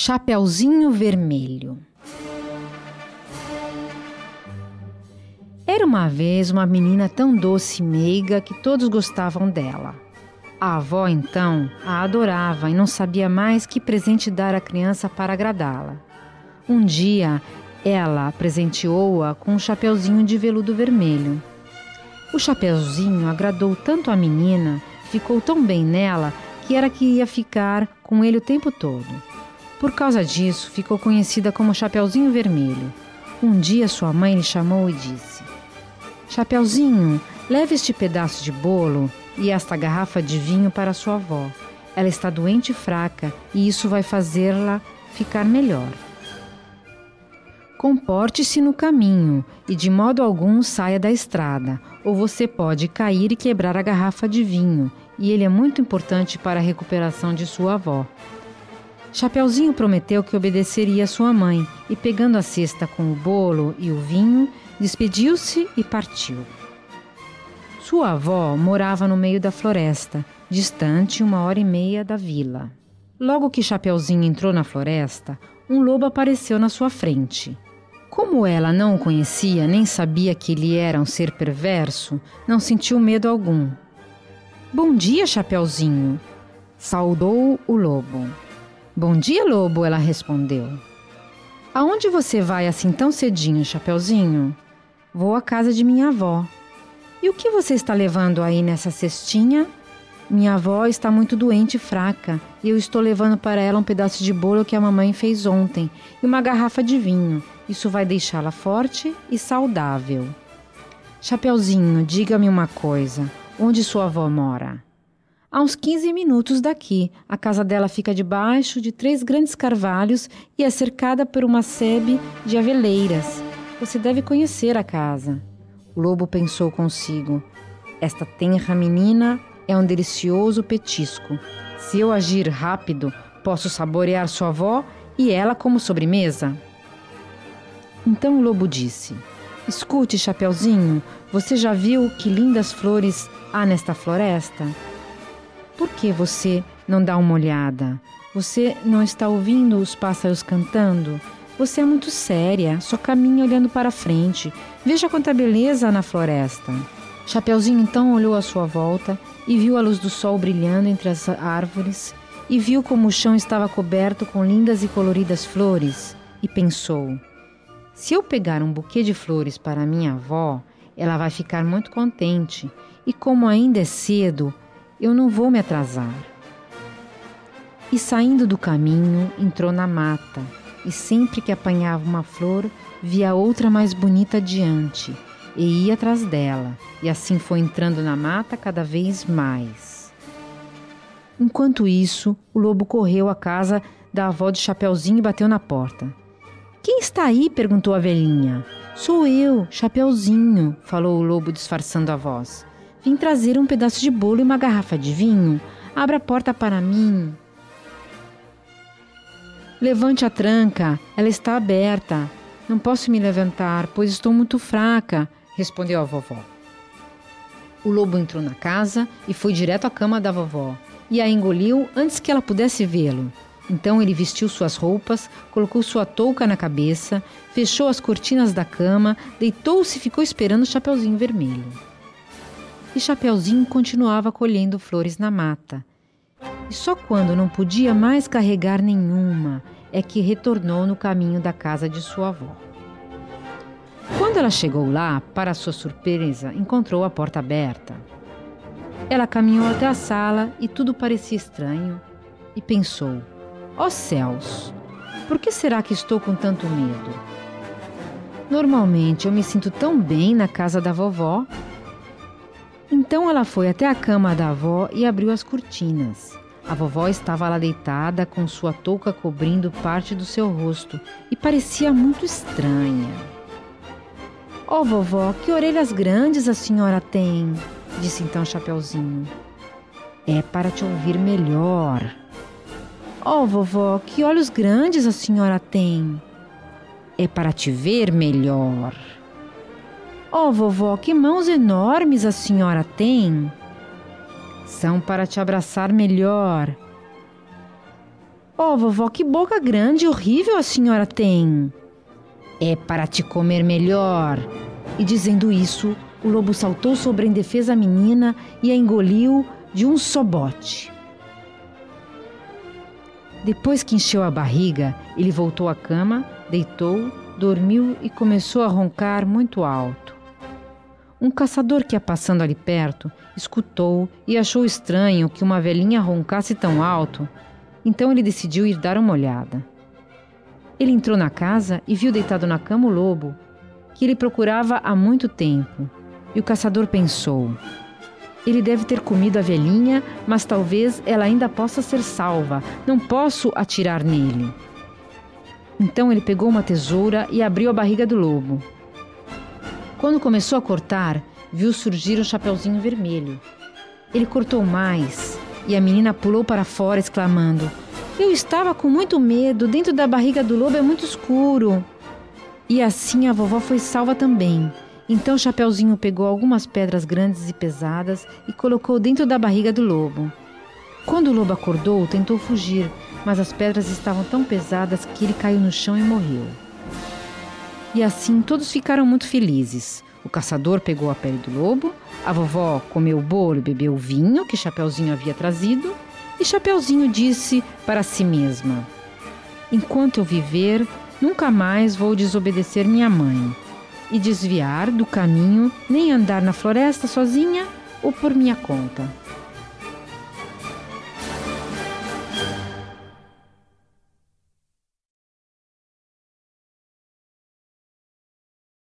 Chapeuzinho Vermelho Era uma vez uma menina tão doce e meiga que todos gostavam dela. A avó, então, a adorava e não sabia mais que presente dar à criança para agradá-la. Um dia, ela presenteou-a com um chapeuzinho de veludo vermelho. O chapeuzinho agradou tanto a menina, ficou tão bem nela, que era que ia ficar com ele o tempo todo. Por causa disso, ficou conhecida como Chapeuzinho Vermelho. Um dia sua mãe lhe chamou e disse: Chapeuzinho, leve este pedaço de bolo e esta garrafa de vinho para sua avó. Ela está doente e fraca e isso vai fazê-la ficar melhor. Comporte-se no caminho e de modo algum saia da estrada, ou você pode cair e quebrar a garrafa de vinho, e ele é muito importante para a recuperação de sua avó. Chapeuzinho prometeu que obedeceria sua mãe e, pegando a cesta com o bolo e o vinho, despediu-se e partiu. Sua avó morava no meio da floresta, distante uma hora e meia da vila. Logo que Chapeuzinho entrou na floresta, um lobo apareceu na sua frente. Como ela não o conhecia nem sabia que ele era um ser perverso, não sentiu medo algum. Bom dia, Chapeuzinho! saudou o lobo. Bom dia, lobo, ela respondeu. Aonde você vai assim tão cedinho, Chapeuzinho? Vou à casa de minha avó. E o que você está levando aí nessa cestinha? Minha avó está muito doente e fraca, e eu estou levando para ela um pedaço de bolo que a mamãe fez ontem e uma garrafa de vinho. Isso vai deixá-la forte e saudável. Chapeuzinho, diga-me uma coisa: onde sua avó mora? A uns 15 minutos daqui, a casa dela fica debaixo de três grandes carvalhos e é cercada por uma sebe de aveleiras. Você deve conhecer a casa. O lobo pensou consigo: Esta tenra menina é um delicioso petisco. Se eu agir rápido, posso saborear sua avó e ela como sobremesa. Então o lobo disse: Escute, Chapeuzinho, você já viu que lindas flores há nesta floresta? Por que você não dá uma olhada? Você não está ouvindo os pássaros cantando? Você é muito séria, só caminha olhando para frente. Veja quanta beleza na floresta. Chapeuzinho então olhou à sua volta e viu a luz do sol brilhando entre as árvores e viu como o chão estava coberto com lindas e coloridas flores e pensou: se eu pegar um buquê de flores para minha avó, ela vai ficar muito contente. E como ainda é cedo, eu não vou me atrasar. E saindo do caminho, entrou na mata, e sempre que apanhava uma flor, via outra mais bonita adiante, e ia atrás dela, e assim foi entrando na mata cada vez mais. Enquanto isso, o lobo correu à casa da avó de Chapeuzinho e bateu na porta. Quem está aí? perguntou a velhinha. Sou eu, Chapeuzinho, falou o lobo disfarçando a voz. Vim trazer um pedaço de bolo e uma garrafa de vinho. Abra a porta para mim. Levante a tranca, ela está aberta. Não posso me levantar, pois estou muito fraca, respondeu a vovó. O lobo entrou na casa e foi direto à cama da vovó e a engoliu antes que ela pudesse vê-lo. Então ele vestiu suas roupas, colocou sua touca na cabeça, fechou as cortinas da cama, deitou-se e ficou esperando o Chapeuzinho Vermelho e Chapeuzinho continuava colhendo flores na mata. E só quando não podia mais carregar nenhuma é que retornou no caminho da casa de sua avó. Quando ela chegou lá, para sua surpresa, encontrou a porta aberta. Ela caminhou até a sala e tudo parecia estranho e pensou: Ó oh céus, por que será que estou com tanto medo? Normalmente eu me sinto tão bem na casa da vovó então ela foi até a cama da avó e abriu as cortinas. A vovó estava lá deitada, com sua touca cobrindo parte do seu rosto e parecia muito estranha. Oh, vovó, que orelhas grandes a senhora tem, disse então Chapeuzinho. É para te ouvir melhor. Oh, vovó, que olhos grandes a senhora tem. É para te ver melhor. Oh, vovó, que mãos enormes a senhora tem! São para te abraçar melhor. Oh, vovó, que boca grande e horrível a senhora tem! É para te comer melhor. E dizendo isso, o lobo saltou sobre a indefesa menina e a engoliu de um só bote. Depois que encheu a barriga, ele voltou à cama, deitou, dormiu e começou a roncar muito alto. Um caçador que ia passando ali perto escutou e achou estranho que uma velhinha roncasse tão alto, então ele decidiu ir dar uma olhada. Ele entrou na casa e viu deitado na cama o lobo, que ele procurava há muito tempo. E o caçador pensou: ele deve ter comido a velhinha, mas talvez ela ainda possa ser salva. Não posso atirar nele. Então ele pegou uma tesoura e abriu a barriga do lobo. Quando começou a cortar, viu surgir um chapeuzinho vermelho. Ele cortou mais e a menina pulou para fora, exclamando: Eu estava com muito medo, dentro da barriga do lobo é muito escuro. E assim a vovó foi salva também. Então Chapeuzinho pegou algumas pedras grandes e pesadas e colocou dentro da barriga do lobo. Quando o lobo acordou, tentou fugir, mas as pedras estavam tão pesadas que ele caiu no chão e morreu. E assim todos ficaram muito felizes. O caçador pegou a pele do lobo, a vovó comeu o bolo e bebeu o vinho que Chapeuzinho havia trazido, e Chapeuzinho disse para si mesma: Enquanto eu viver, nunca mais vou desobedecer minha mãe e desviar do caminho, nem andar na floresta sozinha ou por minha conta.